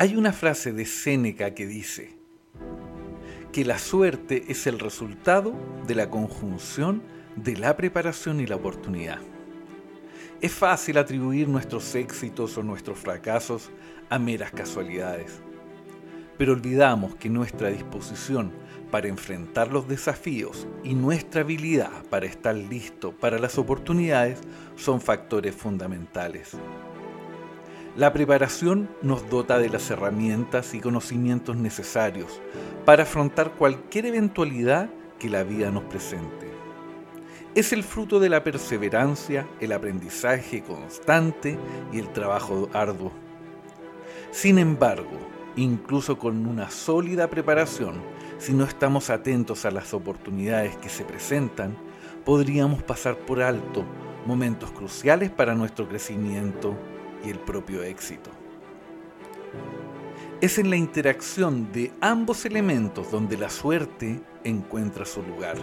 Hay una frase de Séneca que dice que la suerte es el resultado de la conjunción de la preparación y la oportunidad. Es fácil atribuir nuestros éxitos o nuestros fracasos a meras casualidades, pero olvidamos que nuestra disposición para enfrentar los desafíos y nuestra habilidad para estar listo para las oportunidades son factores fundamentales. La preparación nos dota de las herramientas y conocimientos necesarios para afrontar cualquier eventualidad que la vida nos presente. Es el fruto de la perseverancia, el aprendizaje constante y el trabajo arduo. Sin embargo, incluso con una sólida preparación, si no estamos atentos a las oportunidades que se presentan, podríamos pasar por alto momentos cruciales para nuestro crecimiento y el propio éxito. Es en la interacción de ambos elementos donde la suerte encuentra su lugar.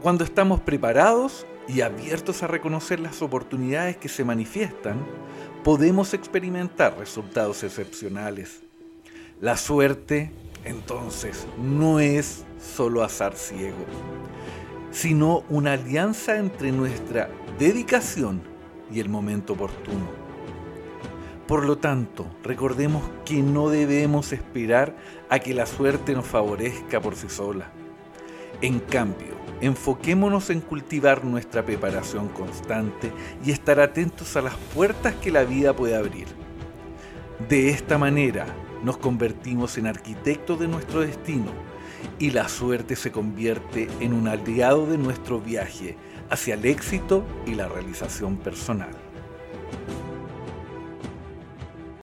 Cuando estamos preparados y abiertos a reconocer las oportunidades que se manifiestan, podemos experimentar resultados excepcionales. La suerte, entonces, no es solo azar ciego, sino una alianza entre nuestra dedicación y el momento oportuno. Por lo tanto, recordemos que no debemos esperar a que la suerte nos favorezca por sí sola. En cambio, enfoquémonos en cultivar nuestra preparación constante y estar atentos a las puertas que la vida puede abrir. De esta manera, nos convertimos en arquitectos de nuestro destino y la suerte se convierte en un aliado de nuestro viaje hacia el éxito y la realización personal.